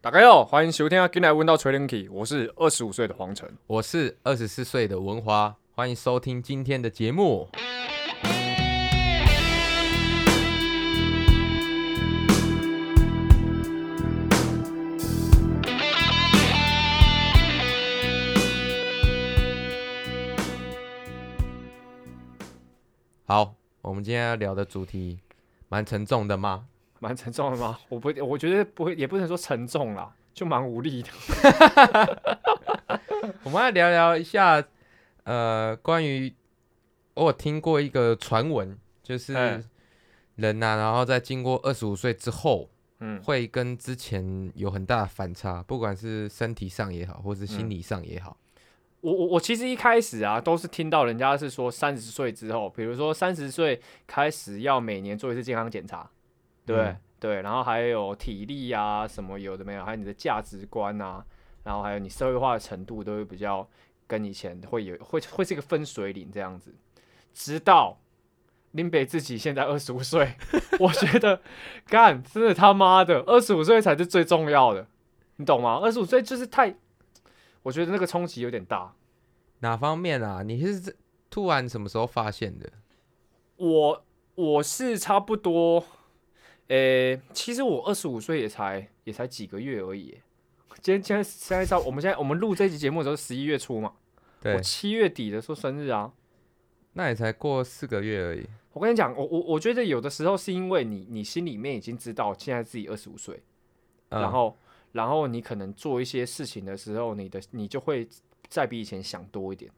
大家好，欢迎收听今天来问到锤灵体，我是二十五岁的黄丞，我是二十四岁的文华，欢迎收听今天的节目。好，我们今天要聊的主题蛮沉重的吗？蛮沉重的吗？我不，我觉得不会，也不能说沉重啦，就蛮无力的。我们来聊聊一下，呃，关于我有听过一个传闻，就是人呐、啊，然后在经过二十五岁之后，嗯，会跟之前有很大的反差，不管是身体上也好，或是心理上也好。嗯、我我我其实一开始啊，都是听到人家是说三十岁之后，比如说三十岁开始要每年做一次健康检查。对、嗯、对，然后还有体力啊，什么有的没有，还有你的价值观啊，然后还有你社会化的程度，都会比较跟以前会有会会是一个分水岭这样子。直到林北自己现在二十五岁，我觉得干真的他妈的二十五岁才是最重要的，你懂吗？二十五岁就是太，我觉得那个冲击有点大。哪方面啊？你是突然什么时候发现的？我我是差不多。诶、欸，其实我二十五岁也才也才几个月而已。今天今天现在到我们现在我们录这期节目的时候十一月初嘛，对，我七月底的时候生日啊，那也才过四个月而已。我跟你讲，我我我觉得有的时候是因为你你心里面已经知道现在自己二十五岁，然后然后你可能做一些事情的时候，你的你就会再比以前想多一点。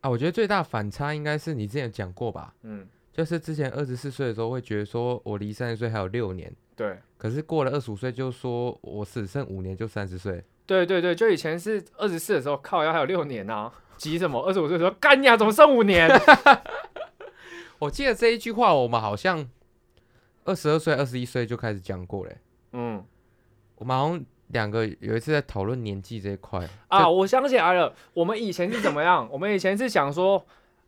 啊，我觉得最大反差应该是你之前讲过吧，嗯。就是之前二十四岁的时候会觉得说，我离三十岁还有六年。对。可是过了二十五岁，就说我只剩五年就三十岁。对对对，就以前是二十四的时候，靠，要还有六年啊，急什么？二十五岁的时候，干呀，怎么剩五年？我记得这一句话，我们好像二十二岁、二十一岁就开始讲过嘞。嗯。我们好像两个有一次在讨论年纪这一块啊，我想起来了，我们以前是怎么样？我们以前是想说。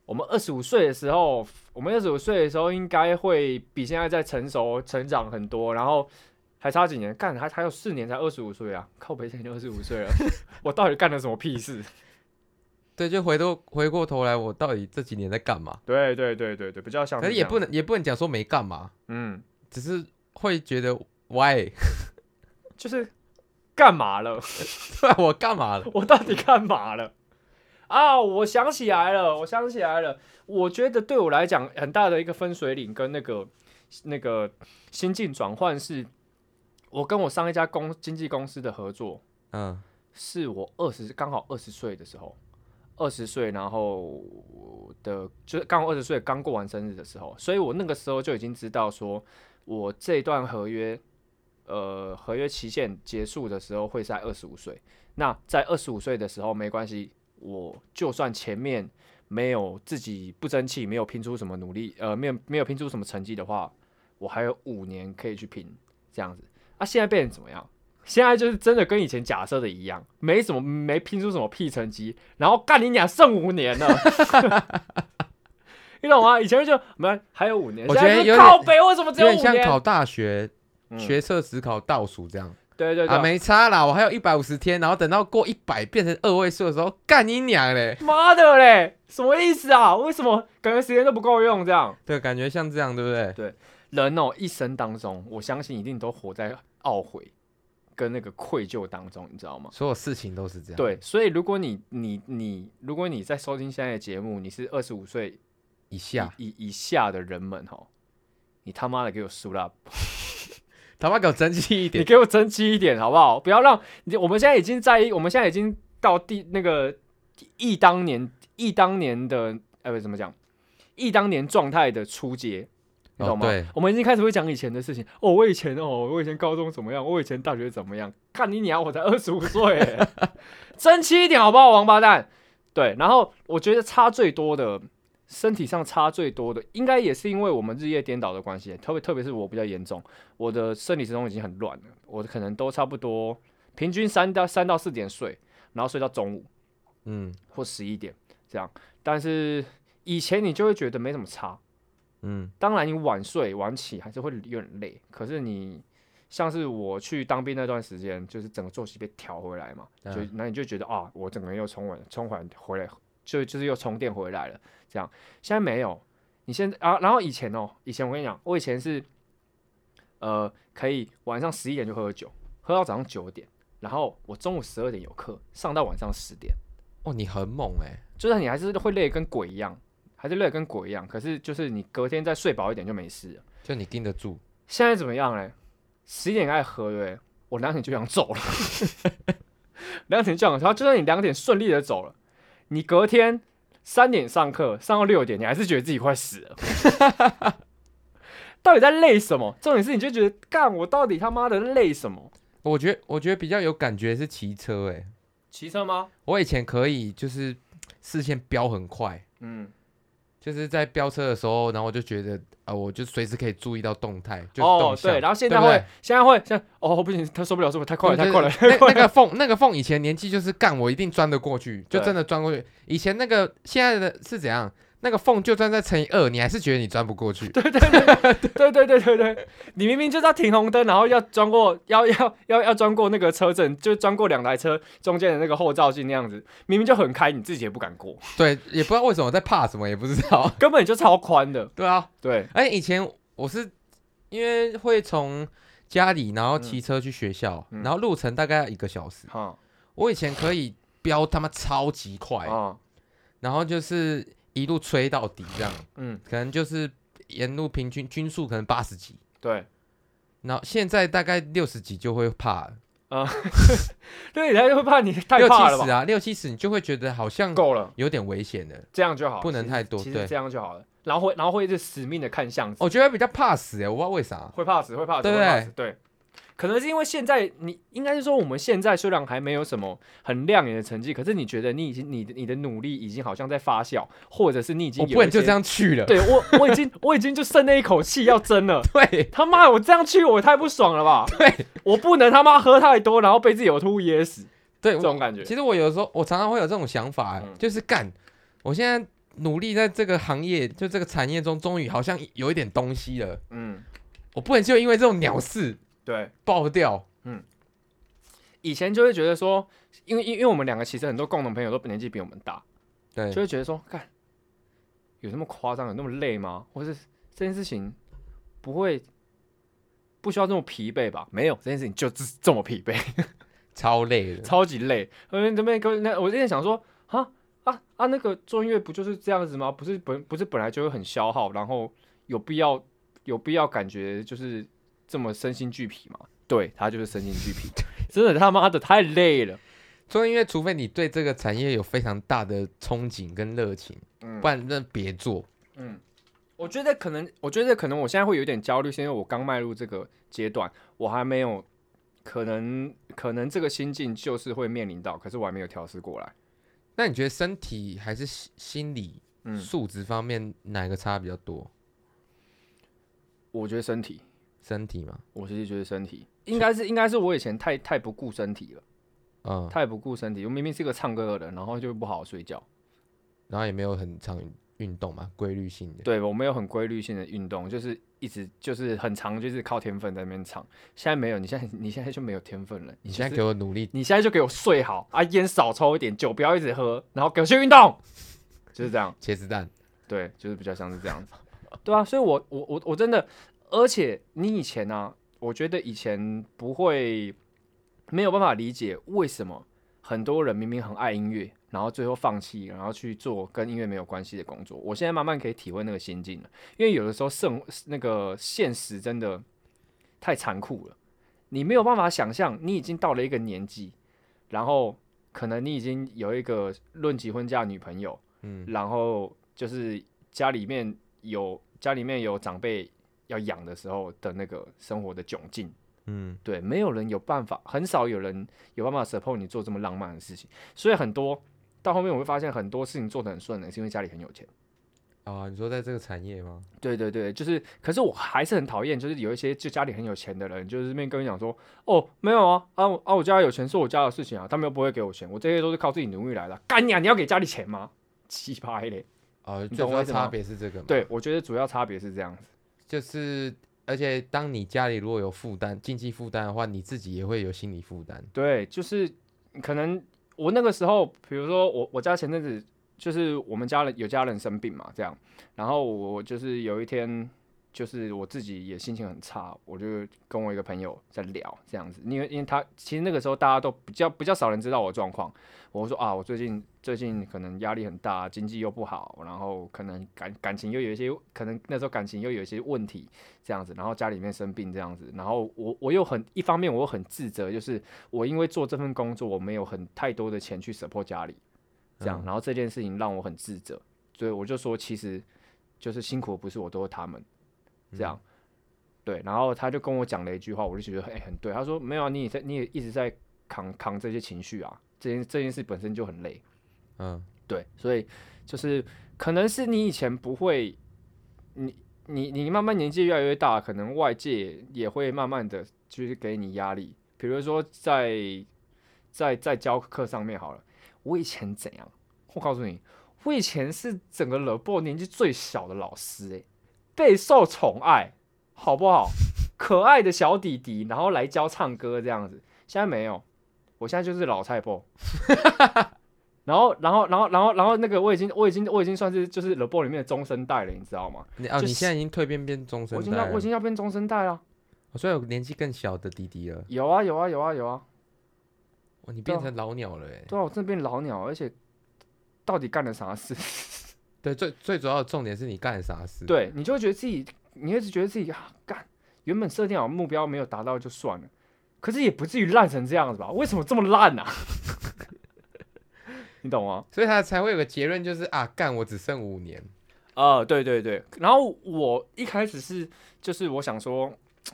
我们二十五岁的时候，我们二十五岁的时候应该会比现在在成熟、成长很多，然后还差几年，干还还有四年才二十五岁啊！靠北，现在就二十五岁了，我到底干了什么屁事？对，就回头回过头来，我到底这几年在干嘛？对对对对对，比较像，可是也不能也不能讲说没干嘛，嗯，只是会觉得 why，就是干嘛了？对我干嘛了？我到底干嘛了？啊，我想起来了，我想起来了。我觉得对我来讲，很大的一个分水岭跟那个那个心境转换，是我跟我上一家公经纪公司的合作。嗯，是我二十刚好二十岁的时候，二十岁，然后的就是刚好二十岁刚过完生日的时候，所以我那个时候就已经知道说，我这段合约，呃，合约期限结束的时候会在二十五岁。那在二十五岁的时候没关系。我就算前面没有自己不争气，没有拼出什么努力，呃，没有没有拼出什么成绩的话，我还有五年可以去拼，这样子。啊，现在变成怎么样？现在就是真的跟以前假设的一样，没什么没拼出什么屁成绩，然后干你俩剩五年了，你懂吗？以前就没还有五年，我觉得有靠北，为什么只有五年？像考大学，嗯、学测只考倒数这样。对对对，啊，没差啦，我还有一百五十天，然后等到过一百变成二位数的时候，干你娘嘞！妈的嘞，什么意思啊？为什么感觉时间都不够用这样？对，感觉像这样，对不对？对，人哦，一生当中，我相信一定都活在懊悔跟那个愧疚当中，你知道吗？所有事情都是这样。对，所以如果你你你，如果你在收听现在的节目，你是二十五岁以下以以下的人们哈，你他妈的给我输了！他妈给我争气一点！你给我争气一点好不好？不要让你，我们现在已经在，我们现在已经到第那个忆当年忆当年的哎，不怎么讲？忆当年状态的初阶，你懂吗？哦、我们已经开始会讲以前的事情。哦，我以前哦，我以前高中怎么样？我以前大学怎么样？看你娘，我才 二十五岁，争气一点好不好？王八蛋！对，然后我觉得差最多的。身体上差最多的，应该也是因为我们日夜颠倒的关系，特别特别是我比较严重，我的生理时钟已经很乱了，我可能都差不多平均三到三到四点睡，然后睡到中午，嗯，或十一点这样。但是以前你就会觉得没什么差，嗯，当然你晚睡晚起还是会有点累，可是你像是我去当兵那段时间，就是整个作息被调回来嘛，嗯、就那你就觉得啊，我整个人又充稳充缓回来，就就是又充电回来了。这样现在没有，你现在啊，然后以前哦，以前我跟你讲，我以前是呃可以晚上十一点就喝酒，喝到早上九点，然后我中午十二点有课，上到晚上十点。哦，你很猛哎、欸，就是你还是会累跟鬼一样，还是累跟鬼一样，可是就是你隔天再睡饱一点就没事了，就你盯得住。现在怎么样嘞？十一点开始喝，对，我两点就想走了。两点就想，然后就算你两点顺利的走了，你隔天三点上课上到六点，你还是觉得自己快死了。到底在累什么？重点是你就觉得干，我到底他妈的累什么？我觉得我觉得比较有感觉是骑车，哎，骑车吗？我以前可以就是视线飙很快，嗯。就是在飙车的时候，然后我就觉得啊、呃，我就随时可以注意到动态，就。哦，对，然后现在会，现在会，现在哦不行，他受不了，受不了，太快了，太快了。那那个缝，那个缝，以前年纪就是干，我一定钻得过去，就真的钻过去。以前那个现在的是怎样？那个缝就算再乘以二，你还是觉得你钻不过去。对对对对对对对对，你明明就要停红灯，然后要钻过，要要要要钻过那个车阵，就钻过两台车中间的那个后照镜那样子，明明就很开，你自己也不敢过。对，也不知道为什么在怕什么，也不知道，根本就超宽的。对啊，对，哎，以前我是因为会从家里然后骑车去学校，然后路程大概一个小时，我以前可以飙他妈超级快，然后就是。一路吹到底，这样，嗯，可能就是沿路平均均速可能八十几，对，然后现在大概六十几就会怕了，啊、嗯，对，他就会怕你太怕了六七十啊，六七十你就会觉得好像够了，有点危险了，这样就好，不能太多，其实这样就好了，然后会然后会一直死命的看相，我觉得比较怕死哎，我不知道为啥，会怕死，会怕死，对不对？对。可能是因为现在你应该是说我们现在虽然还没有什么很亮眼的成绩，可是你觉得你已经你的你的努力已经好像在发酵，或者是你已经有我不能就这样去了。对我我已经我已经就剩那一口气要争了。对，他妈我这样去我太不爽了吧？对，我不能他妈喝太多，然后被自己呕吐噎死。对，这种感觉。其实我有时候我常常会有这种想法，嗯、就是干，我现在努力在这个行业就这个产业中，终于好像有一点东西了。嗯，我不能就因为这种鸟事对爆掉。嗯，以前就会觉得说，因为因因为我们两个其实很多共同朋友都年纪比我们大，对，就会觉得说，看有那么夸张，有那么累吗？或是这件事情不会不需要这么疲惫吧？没有，这件事情就是这么疲惫，超累的，超级累。这边跟那我之前想说，啊啊啊，那个做音乐不就是这样子吗？不是本不是本来就会很消耗，然后有必要有必要感觉就是这么身心俱疲吗？对，他就是身心俱疲，真的他妈的太累了。所以，因为除非你对这个产业有非常大的憧憬跟热情，嗯，不然那别做。嗯，我觉得可能，我觉得可能我现在会有点焦虑，是因为我刚迈入这个阶段，我还没有可能，可能这个心境就是会面临到，可是我还没有调试过来。那你觉得身体还是心理素质方面哪个差比较多？我觉得身体。身体嘛，我其实觉得身体应该是应该是我以前太太不顾身体了，嗯，太不顾身体。我明明是一个唱歌的人，然后就不好好睡觉，然后也没有很常运动嘛，规律性的。对，我没有很规律性的运动，就是一直就是很长就是靠天分在那边唱。现在没有，你现在你现在就没有天分了。你现在给我努力，你现在就给我睡好啊，烟少抽一点，酒不要一直喝，然后给我去运动，就是这样。茄子蛋，对，就是比较像是这样子。对啊，所以我我我我真的。而且你以前呢、啊，我觉得以前不会没有办法理解为什么很多人明明很爱音乐，然后最后放弃，然后去做跟音乐没有关系的工作。我现在慢慢可以体会那个心境了，因为有的时候生那个现实真的太残酷了，你没有办法想象你已经到了一个年纪，然后可能你已经有一个论及婚嫁女朋友，嗯，然后就是家里面有家里面有长辈。要养的时候的那个生活的窘境，嗯，对，没有人有办法，很少有人有办法 support 你做这么浪漫的事情，所以很多到后面我会发现很多事情做得很顺的，是因为家里很有钱。啊，你说在这个产业吗？对对对，就是，可是我还是很讨厌，就是有一些就家里很有钱的人，就是这边跟你讲说，哦，没有啊，啊啊，我家有钱是我家的事情啊，他们又不会给我钱，我这些都是靠自己努力来的，干呀啊，你要给家里钱吗？奇葩嘞！哦，主要差别是这个吗？对，我觉得主要差别是这样子。就是而且当你家里如果有负担、经济负担的话，你自己也会有心理负担。对，就是可能我那个时候，比如说我我家前阵子就是我们家人有家人生病嘛，这样，然后我就是有一天。就是我自己也心情很差，我就跟我一个朋友在聊这样子，因为因为他其实那个时候大家都比较比较少人知道我的状况，我说啊，我最近最近可能压力很大，经济又不好，然后可能感感情又有一些，可能那时候感情又有一些问题这样子，然后家里面生病这样子，然后我我又很一方面我又很自责，就是我因为做这份工作我没有很太多的钱去 support 家里，这样，然后这件事情让我很自责，所以我就说其实就是辛苦不是我，都是他们。这样，对，然后他就跟我讲了一句话，我就觉得哎、欸、很对。他说没有啊，你也在，你也一直在扛扛这些情绪啊，这件这件事本身就很累，嗯，对，所以就是可能是你以前不会，你你你慢慢年纪越来越大，可能外界也会慢慢的就是给你压力，比如说在在在教课上面好了，我以前怎样？我告诉你，我以前是整个 Le Bon 年纪最小的老师、欸，哎。备受宠爱，好不好？可爱的小弟弟，然后来教唱歌这样子。现在没有，我现在就是老菜婆。然后，然后，然后，然后，然后那个我已经，我已经，我已经算是就是 The Boy 里面的中生代了，你知道吗？你啊，你现在已经蜕变变中生代了。我已经要，我已经要变中生代了。所以有年纪更小的弟弟了。有啊，有啊，有啊，有啊。哇，你变成老鸟了哎。对啊，我真的变老鸟，而且到底干了啥事？对，最最主要的重点是你干啥事？对，你就会觉得自己，你一直觉得自己啊，干，原本设定好目标没有达到就算了，可是也不至于烂成这样子吧？为什么这么烂呢、啊？你懂吗？所以他才会有个结论，就是啊，干，我只剩五年。啊、呃，对对对。然后我一开始是，就是我想说，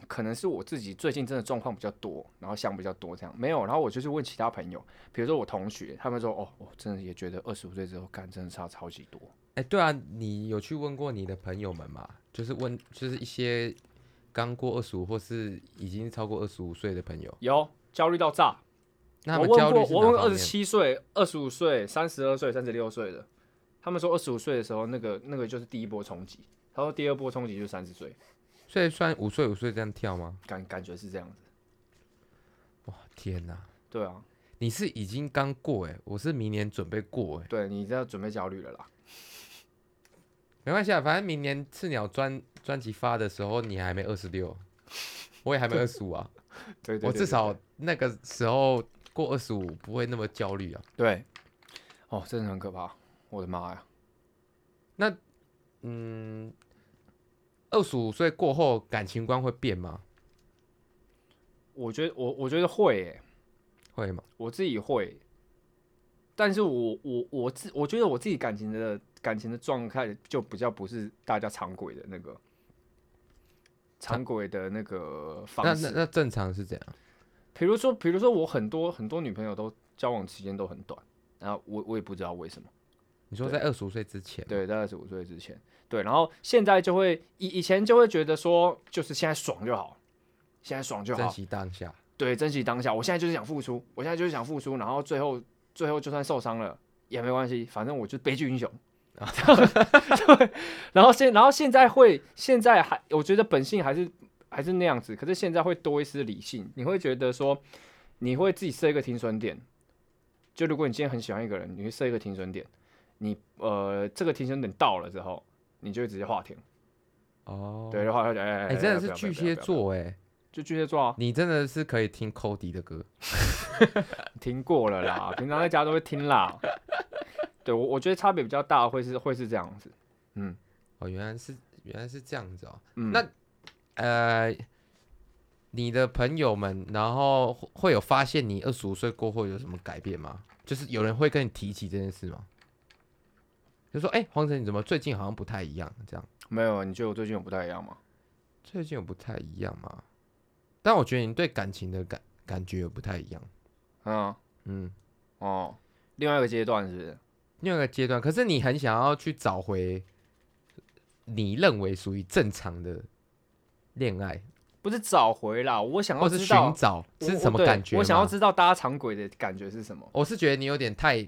可能是我自己最近真的状况比较多，然后想比较多这样，没有。然后我就是问其他朋友，比如说我同学，他们说，哦，我真的也觉得二十五岁之后干真的差超级多。哎，对啊，你有去问过你的朋友们吗？就是问，就是一些刚过二十五或是已经超过二十五岁的朋友，有焦虑到炸。那他们焦虑，我问二十七岁、二十五岁、三十二岁、三十六岁的，他们说二十五岁的时候，那个那个就是第一波冲击。他说第二波冲击就是三十岁，所以算五岁五岁这样跳吗？感感觉是这样子。哇，天哪！对啊，你是已经刚过哎，我是明年准备过哎。对，你这要准备焦虑了啦。没关系啊，反正明年赤鸟专专辑发的时候，你还没二十六，我也还没二十五啊。对，对，对，对，对，我至少那个时候过二十五不会那么焦虑啊。对，哦，真的很可怕，我的妈呀！那，嗯，二十五岁过后感情观会变吗？我觉得我我觉得会、欸，会吗？我自己会，但是我我我自我觉得我自己感情的。感情的状态就比较不是大家常规的那个常规的那个方式。那那那正常是这样？比如说，比如说我很多很多女朋友都交往时间都很短，然后我我也不知道为什么。你说在二十五岁之前？对，在二十五岁之前。对，然后现在就会以以前就会觉得说，就是现在爽就好，现在爽就好，珍惜当下。对，珍惜当下。我现在就是想付出，我现在就是想付出，然后最后最后就算受伤了也没关系，反正我就是悲剧英雄。对，然后现然后现在会现在还我觉得本性还是还是那样子，可是现在会多一丝理性。你会觉得说，你会自己设一个停损点。就如果你今天很喜欢一个人，你会设一个停损点。你呃这个停损点到了之后，你就会直接划停。哦，对，就划停。哎哎，真的是巨蟹座哎，就巨蟹座啊。你真的是可以听 Cody 的歌，听过了啦，平常在家都会听啦。对，我我觉得差别比较大，会是会是这样子，嗯，哦，原来是原来是这样子哦，嗯，那呃，你的朋友们，然后会有发现你二十五岁过后有什么改变吗？就是有人会跟你提起这件事吗？就说，哎、欸，黄晨，你怎么最近好像不太一样？这样没有，你觉得我最近有不太一样吗？最近有不太一样吗？但我觉得你对感情的感感觉有不太一样，嗯嗯，哦，另外一个阶段是不是？另外一个阶段，可是你很想要去找回你认为属于正常的恋爱，不是找回啦，我想要是寻找是什么感觉我？我想要知道搭长轨的感觉是什么？我是觉得你有点太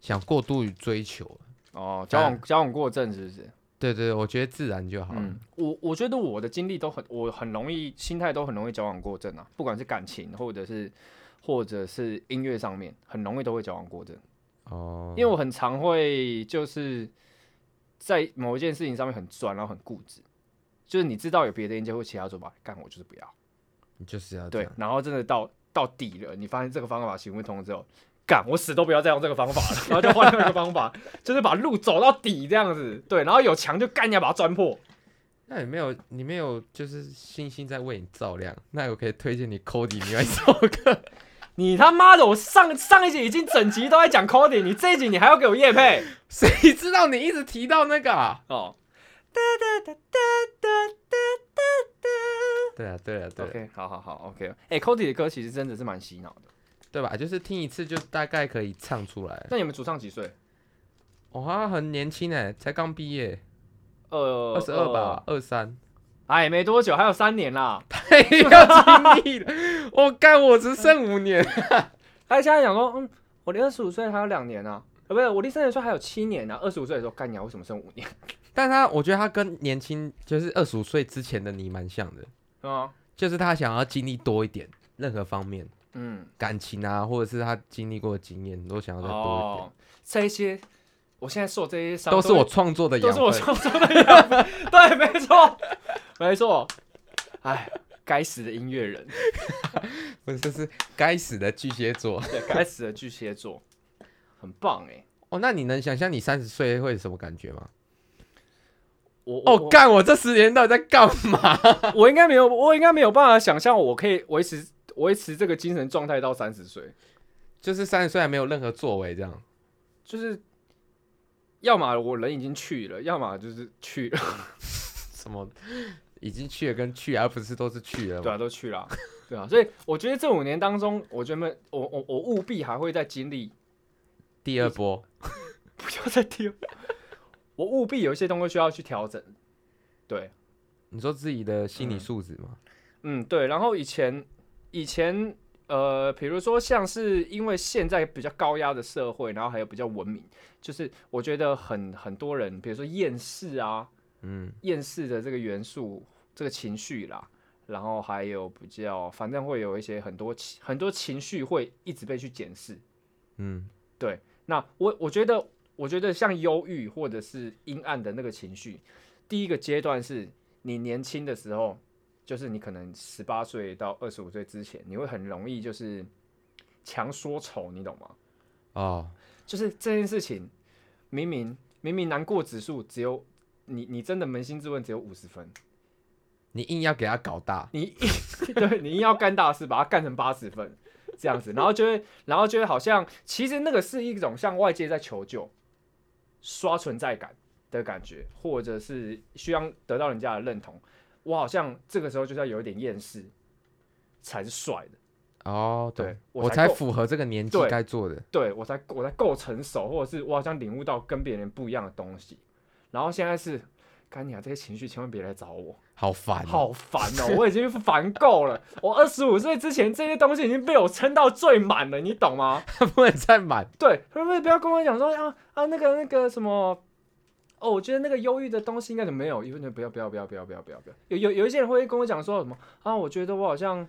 想过度于追求哦，交往交往过正是不是？对对，我觉得自然就好。嗯，我我觉得我的经历都很，我很容易心态都很容易矫枉过正啊，不管是感情或者是或者是音乐上面，很容易都会矫枉过正。哦，因为我很常会就是在某一件事情上面很专，然后很固执，就是你知道有别的音阶或其他做法，干我就是不要，你就是要对，然后真的到到底了，你发现这个方法行不通之后。干，我死都不要再用这个方法了，然后就换另一个方法，就是把路走到底这样子，对，然后有墙就干，你要把它钻破。那你没有，你没有，就是星星在为你照亮。那我可以推荐你 Cody 另外一首歌。你他妈的，我上上一集已经整集都在讲 Cody，你这一集你还要给我夜配？谁知道你一直提到那个啊？哦。对啊，对啊，对。OK，好好好，OK。哎，Cody 的歌其实真的是蛮洗脑的。对吧？就是听一次就大概可以唱出来。那你们主唱几岁？我好像很年轻哎，才刚毕业，呃，二十二吧，二三。哎，没多久，还有三年啦。太要经历了，我干，我只剩五年。他现在想说，嗯，我离二十五岁还有两年啊，呃，不是，我离三十岁还有七年啊。二十五岁的时候干你为什么剩五年？但他，我觉得他跟年轻，就是二十五岁之前的你蛮像的，是吗？就是他想要经历多一点，任何方面。嗯，感情啊，或者是他经历过的经验，都想要再多一点。哦、这一些，我现在受这些伤，都是我创作的养分，都是我创作的养分。对，没错，没错。哎，该死的音乐人，不是，这是该死的巨蟹座。对，该死的巨蟹座，很棒哎。哦，那你能想象你三十岁会什么感觉吗？我哦，干，我这十年到底在干嘛？我应该没有，我应该没有办法想象，我可以维持。维持这个精神状态到三十岁，就是三十岁还没有任何作为，这样，就是，要么我人已经去了，要么就是去了，什么已经去了跟去，而不是都是去了，对啊，都去了，对啊，所以我觉得这五年当中，我觉得我我我务必还会再经历第二波，不要再第二，我务必有一些东西需要去调整，对，你说自己的心理素质吗？嗯，对，然后以前。以前，呃，比如说，像是因为现在比较高压的社会，然后还有比较文明，就是我觉得很很多人，比如说厌世啊，嗯，厌世的这个元素，这个情绪啦，然后还有比较，反正会有一些很多情很多情绪会一直被去检视，嗯，对。那我我觉得，我觉得像忧郁或者是阴暗的那个情绪，第一个阶段是你年轻的时候。就是你可能十八岁到二十五岁之前，你会很容易就是强说愁，你懂吗？哦，就是这件事情，明明明明难过指数只有你，你真的扪心自问只有五十分，你硬要给他搞大，你硬 对你硬要干大事，把它干成八十分这样子，然后就会然后就会好像其实那个是一种向外界在求救、刷存在感的感觉，或者是需要得到人家的认同。我好像这个时候就是要有一点厌世，才是帅的哦。对，对我才符合这个年纪该做的。对，我才我才够成熟，或者是我好像领悟到跟别人不一样的东西。然后现在是，干你啊，这些情绪千万别来找我，好烦、喔，好烦哦、喔！我已经烦够了。我二十五岁之前这些东西已经被我撑到最满了，你懂吗？不能再满。对，会不会不要跟我讲说啊啊那个那个什么？哦，我觉得那个忧郁的东西应该怎么没有？因为不要不要不要不要不要不要不要！有有有一些人会跟我讲说什么啊？我觉得我好像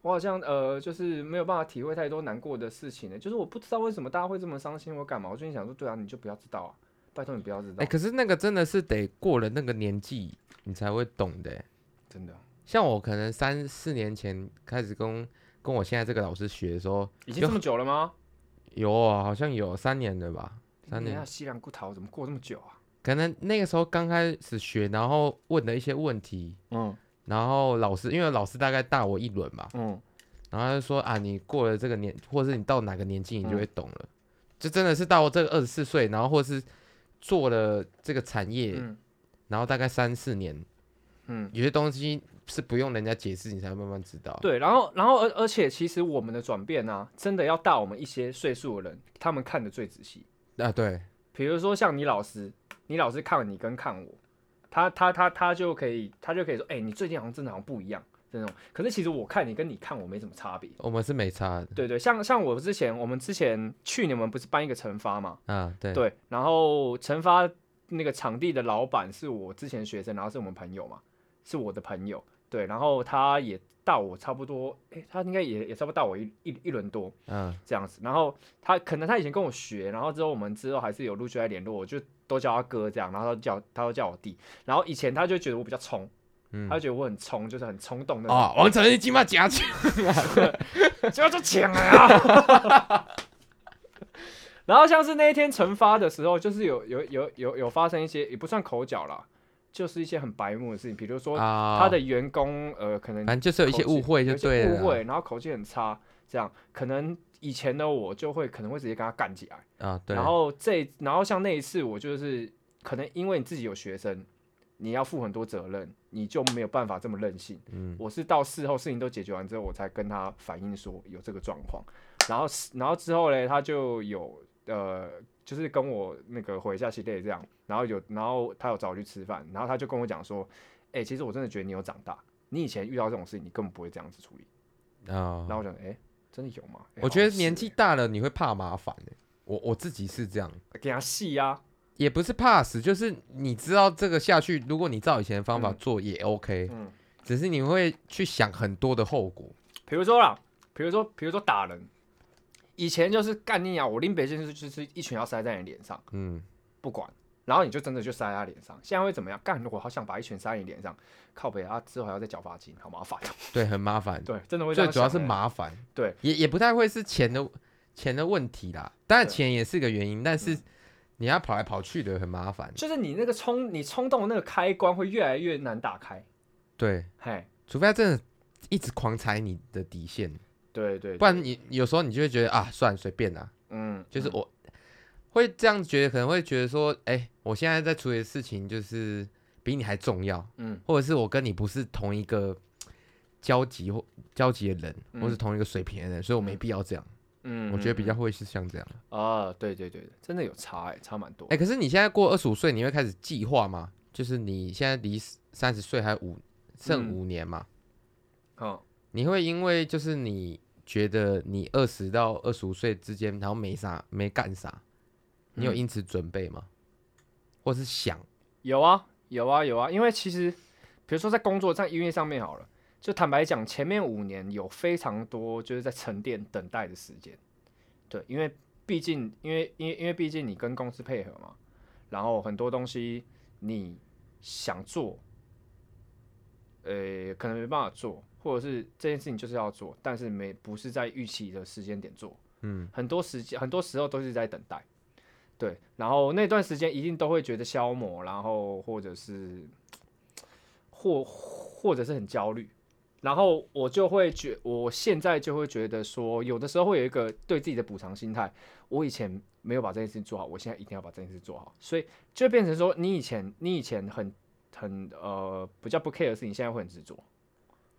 我好像呃，就是没有办法体会太多难过的事情呢。就是我不知道为什么大家会这么伤心，我干嘛？我最近想说，对啊，你就不要知道啊，拜托你不要知道。哎、欸，可是那个真的是得过了那个年纪，你才会懂的。真的，像我可能三四年前开始跟跟我现在这个老师学的时候，已经这么久了吗？有啊，好像有三年了吧？三年。那西凉骨头怎么过这么久啊？可能那个时候刚开始学，然后问了一些问题，嗯，然后老师因为老师大概大我一轮嘛，嗯，然后他就说啊，你过了这个年，或者是你到哪个年纪，你就会懂了，嗯、就真的是到这个二十四岁，然后或者是做了这个产业，嗯、然后大概三四年，嗯，有些东西是不用人家解释，你才会慢慢知道。对，然后然后而而且其实我们的转变呢、啊，真的要大我们一些岁数的人，他们看得最仔细啊，对，比如说像你老师。你老师看你跟看我，他他他他就可以，他就可以说，哎、欸，你最近好像真的好像不一样这种。可是其实我看你跟你看我没什么差别，我们是没差的。对对，像像我之前，我们之前去年我们不是办一个惩罚嘛？啊，对对。然后惩罚那个场地的老板是我之前学生，然后是我们朋友嘛，是我的朋友，对，然后他也大我差不多，诶、欸，他应该也也差不多大我一一一轮多，嗯，这样子，然后他可能他以前跟我学，然后之后我们之后还是有陆续在联络，我就都叫他哥这样，然后他叫他都叫我弟，然后以前他就觉得我比较冲，嗯，他就觉得我很冲，就是很冲动的啊，王成你起码加强，就要做强了呀。然后像是那一天惩罚的时候，就是有有有有有发生一些也不算口角啦，就是一些很白目的事情，比如说他的员工呃可能反正就是有一些误会就对了，误会，然后口气很差，这样可能以前的我就会可能会直接跟他干起来啊，对。然后这然后像那一次我就是可能因为你自己有学生，你要负很多责任，你就没有办法这么任性。嗯，我是到事后事情都解决完之后，我才跟他反映说有这个状况，然后然后之后呢他就有。呃，就是跟我那个回一下系列这样，然后有，然后他有找我去吃饭，然后他就跟我讲说，哎、欸，其实我真的觉得你有长大，你以前遇到这种事情，你根本不会这样子处理。啊，然后我想，哎、欸，真的有吗？欸、我觉得年纪大了你会怕麻烦、欸、我我自己是这样，给他细啊，也不是怕死，就是你知道这个下去，如果你照以前的方法做也 OK，嗯，只是你会去想很多的后果，比如说啦，比如说，比如说打人。以前就是干你啊！我拎北京是就是一拳要塞在你脸上，嗯，不管，然后你就真的就塞在他脸上。现在会怎么样？干，我好想把一拳塞在你脸上，靠北啊！之后还要再缴罚金，好麻烦。对，很麻烦。对，真的会。最主要是麻烦。对，也也不太会是钱的钱的问题啦。当然钱也是个原因，但是你要跑来跑去的很麻烦。就是你那个冲，你冲动的那个开关会越来越难打开。对，嘿，除非他真的一直狂踩你的底线。对，对对，不然你有时候你就会觉得啊，算随便啦，嗯，就是我会这样觉得，可能会觉得说，哎、欸，我现在在处理的事情就是比你还重要，嗯，或者是我跟你不是同一个交集或交集的人，嗯、或是同一个水平的人，所以我没必要这样，嗯，我觉得比较会是像这样。啊，对对对，真的有差哎、欸，差蛮多，哎、欸，可是你现在过二十五岁，你会开始计划吗？就是你现在离三十岁还五剩五年嘛，嗯、哦，你会因为就是你。觉得你二十到二十五岁之间，然后没啥没干啥，你有因此准备吗？或是想？有啊，有啊，有啊。因为其实，比如说在工作在音乐上面好了，就坦白讲，前面五年有非常多就是在沉淀等待的时间。对，因为毕竟，因为因为因为毕竟你跟公司配合嘛，然后很多东西你想做，呃、可能没办法做。或者是这件事情就是要做，但是没不是在预期的时间点做，嗯，很多时间很多时候都是在等待，对，然后那段时间一定都会觉得消磨，然后或者是或或者是很焦虑，然后我就会觉，我现在就会觉得说，有的时候会有一个对自己的补偿心态，我以前没有把这件事情做好，我现在一定要把这件事做好，所以就变成说，你以前你以前很很呃比较不 care 的事情，现在会很执着。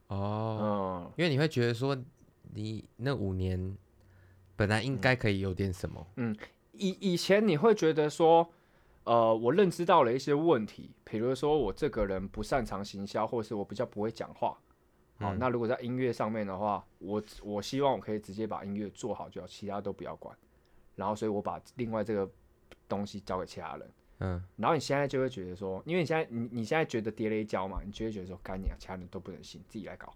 哦，嗯、因为你会觉得说，你那五年本来应该可以有点什么。嗯，以以前你会觉得说，呃，我认知到了一些问题，比如说我这个人不擅长行销，或是我比较不会讲话。好，嗯、那如果在音乐上面的话，我我希望我可以直接把音乐做好就好，其他都不要管。然后，所以我把另外这个东西交给其他人。嗯，然后你现在就会觉得说，因为你现在你你现在觉得跌了一跤嘛，你就会觉得说，干你啊，其他人都不能行，自己来搞。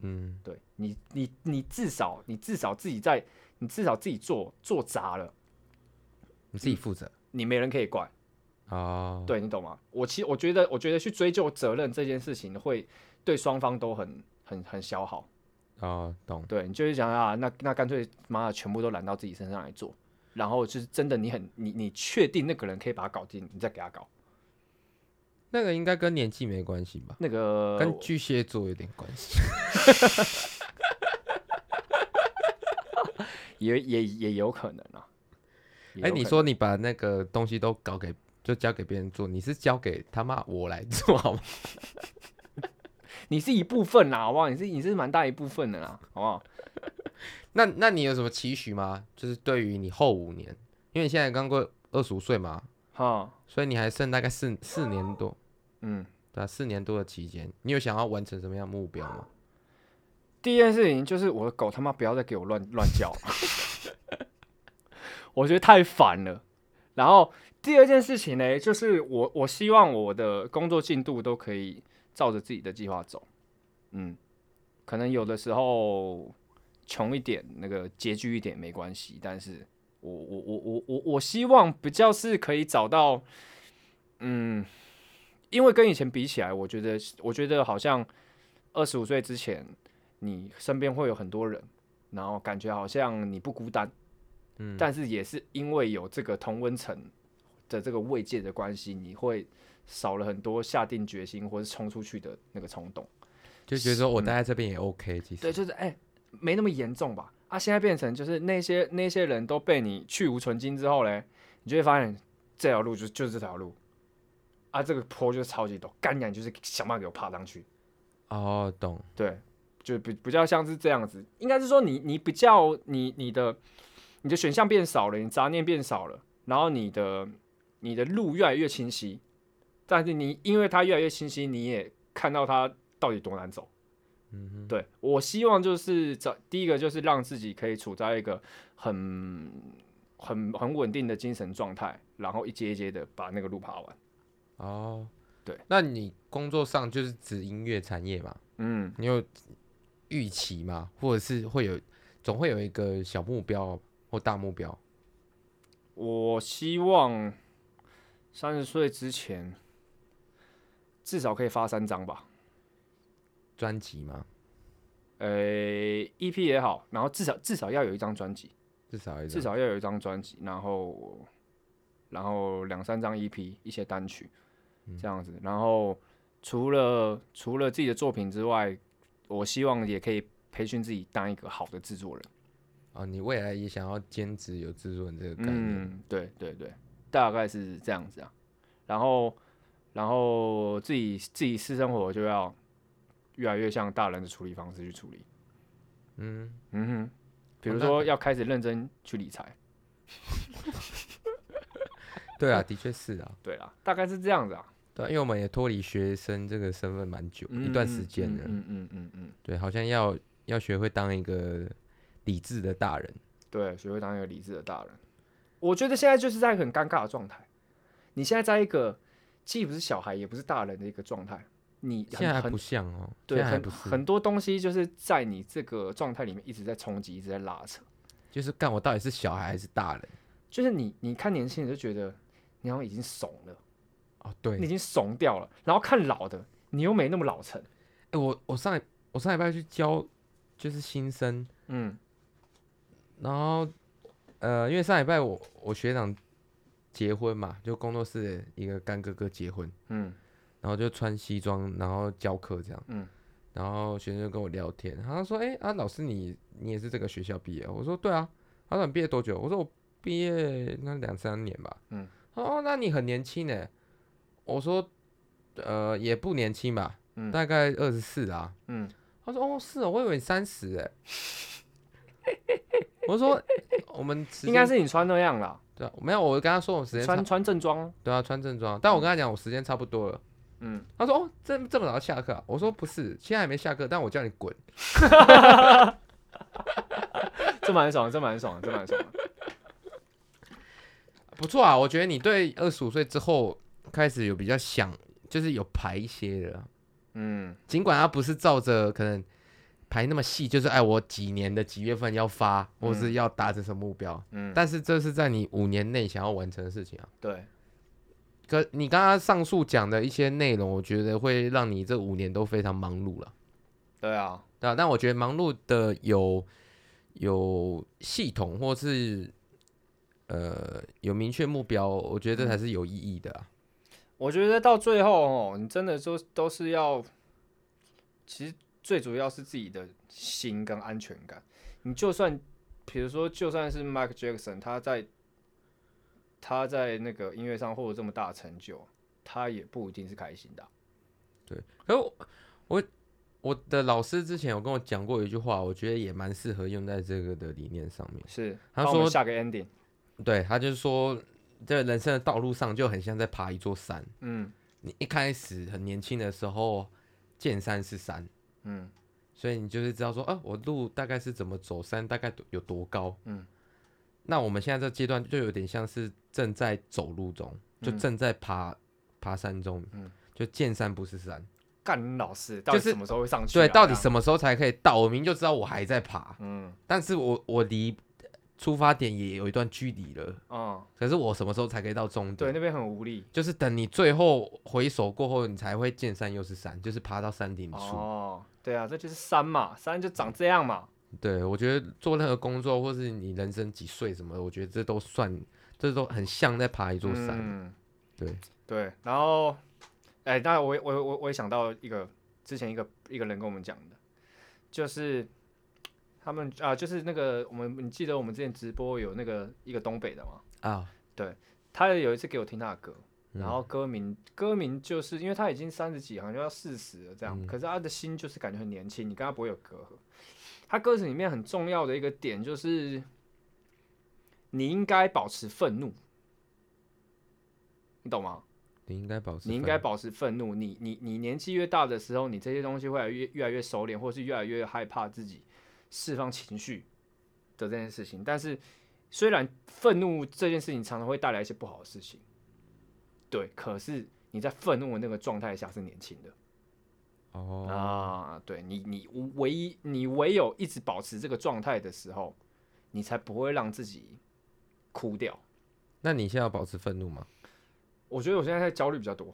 嗯，对你你你至少你至少自己在，你至少自己做做砸了，你自己负责，你没人可以怪。哦，对你懂吗？我其实我觉得我觉得去追究责任这件事情会对双方都很很很消耗。哦，懂。对你就是想啊，那那干脆妈的全部都揽到自己身上来做。然后就是真的，你很你你确定那个人可以把他搞定，你再给他搞。那个应该跟年纪没关系吧？那个跟巨蟹座有点关系。也也也有可能啊。哎，你说你把那个东西都搞给，就交给别人做，你是交给他妈我来做好吗？你是一部分啦，好不好？你是你是蛮大一部分的啦，好不好？那那你有什么期许吗？就是对于你后五年，因为你现在刚过二十五岁嘛，哈，所以你还剩大概四四年多，嗯，对，四年多的期间，你有想要完成什么样的目标吗？第一件事情就是我的狗他妈不要再给我乱乱叫，我觉得太烦了。然后第二件事情呢，就是我我希望我的工作进度都可以照着自己的计划走。嗯，可能有的时候穷一点，那个拮据一点没关系，但是我我我我我我希望比较是可以找到，嗯，因为跟以前比起来，我觉得我觉得好像二十五岁之前，你身边会有很多人，然后感觉好像你不孤单。嗯，但是也是因为有这个同温层的这个慰藉的关系，你会少了很多下定决心或是冲出去的那个冲动，就觉得说我待在这边也 OK，其实。对，就是哎、欸，没那么严重吧？啊，现在变成就是那些那些人都被你去无存精之后嘞，你就会发现这条路就就是这条路，啊，这个坡就是超级陡，干娘就是想办法给我爬上去。哦，懂，对，就比比较像是这样子，应该是说你你比较你你的。你的选项变少了，你杂念变少了，然后你的你的路越来越清晰，但是你因为它越来越清晰，你也看到它到底多难走。嗯哼，对，我希望就是找第一个就是让自己可以处在一个很很很稳定的精神状态，然后一阶一阶的把那个路爬完。哦，对，那你工作上就是指音乐产业嘛？嗯，你有预期吗？或者是会有总会有一个小目标？或大目标，我希望三十岁之前至少可以发三张吧。专辑吗？呃，EP 也好，然后至少至少要有一张专辑，至少至少要有一张专辑，然后然后两三张 EP，一些单曲这样子。然后除了除了自己的作品之外，我希望也可以培训自己当一个好的制作人。哦，你未来也想要兼职有制作人这个概念？嗯，对对对，大概是这样子啊。然后，然后自己自己私生活就要越来越像大人的处理方式去处理。嗯嗯哼，比如说要开始认真去理财。对啊，的确是啊。对啊，大概是这样子啊。对，因为我们也脱离学生这个身份蛮久，嗯、一段时间了。嗯嗯嗯嗯。对，好像要要学会当一个。理智的大人，对，学会当一个理智的大人。我觉得现在就是在很尴尬的状态。你现在在一个既不是小孩也不是大人的一个状态，你现在还不像哦。对，很很多东西就是在你这个状态里面一直在冲击，一直在拉扯。就是干我到底是小孩还是大人？就是你，你看年轻人就觉得你好像已经怂了，哦，对，你已经怂掉了。然后看老的，你又没那么老成。哎，我我上我上礼拜去教就是新生，嗯。然后，呃，因为上礼拜我我学长结婚嘛，就工作室的一个干哥哥结婚，嗯，然后就穿西装，然后教课这样，嗯，然后学生就跟我聊天，他说：“哎啊，老师你你也是这个学校毕业？”我说：“对啊。”他说：“你毕业多久？”我说：“我毕业应该两三年吧。”嗯，哦，那你很年轻呢。我说：“呃，也不年轻吧，嗯，大概二十四啊。”嗯，他说：“哦，是哦，我以为你三十哎。”我说，我们应该是你穿那样了。对啊，没有，我跟他说我时间穿穿正装。对啊，穿正装。但我跟他讲我时间差不多了。嗯。他说哦，这这么早下课啊？我说不是，现在还没下课，但我叫你滚。这蛮爽，这蛮爽，这蛮爽。不错啊，我觉得你对二十五岁之后开始有比较想，就是有排一些的。嗯。尽管他不是照着可能。排那么细，就是哎，我几年的几月份要发，或是要达成什么目标？嗯，但是这是在你五年内想要完成的事情啊。对。可你刚刚上述讲的一些内容，我觉得会让你这五年都非常忙碌了。对啊，对啊。但我觉得忙碌的有有系统，或是呃有明确目标，我觉得这才是有意义的啊。我觉得到最后哦，你真的说都是要，其实。最主要是自己的心跟安全感。你就算，比如说，就算是 Michael Jackson，他在他在那个音乐上获得这么大成就，他也不一定是开心的啊。对，可我我我的老师之前有跟我讲过一句话，我觉得也蛮适合用在这个的理念上面。是，他说下个 ending，对，他就是说，在人生的道路上就很像在爬一座山。嗯，你一开始很年轻的时候，见山是山。嗯，所以你就是知道说，啊，我路大概是怎么走，山大概有多高，嗯，那我们现在这阶段就有点像是正在走路中，就正在爬、嗯、爬山中，嗯，就见山不是山。干老师，到底什么时候会上去、啊？对，到底什么时候才可以到？我明明就知道我还在爬，嗯，但是我我离出发点也有一段距离了，嗯，可是我什么时候才可以到终点？对，那边很无力，就是等你最后回首过后，你才会见山又是山，就是爬到山顶处。哦，对啊，这就是山嘛，山就长这样嘛。对，我觉得做任何工作，或是你人生几岁什么的，我觉得这都算，这都很像在爬一座山。嗯，对对，然后。哎，当然，我我我我也想到一个之前一个一个人跟我们讲的，就是他们啊，就是那个我们你记得我们之前直播有那个一个东北的吗？啊，对，他有一次给我听他的歌，然后歌名歌名就是因为他已经三十几，好像就要四十了这样，可是他的心就是感觉很年轻，你跟他不会有隔阂。他歌词里面很重要的一个点就是，你应该保持愤怒，你懂吗？你应该保持，你应该保持愤怒。你你你年纪越大的时候，你这些东西会越越来越收敛，或是越来越害怕自己释放情绪的这件事情。但是，虽然愤怒这件事情常常会带来一些不好的事情，对，可是你在愤怒的那个状态下是年轻的。哦啊，对你你唯一你唯有一直保持这个状态的时候，你才不会让自己哭掉。那你现在要保持愤怒吗？我觉得我现在在焦虑比较多，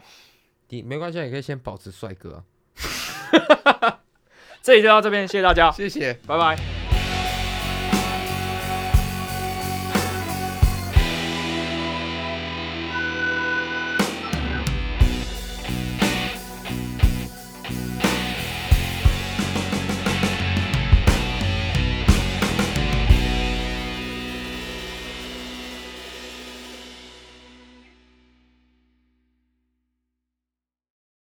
你没关系，你可以先保持帅哥啊。这里就到这边，谢谢大家，谢谢，拜拜。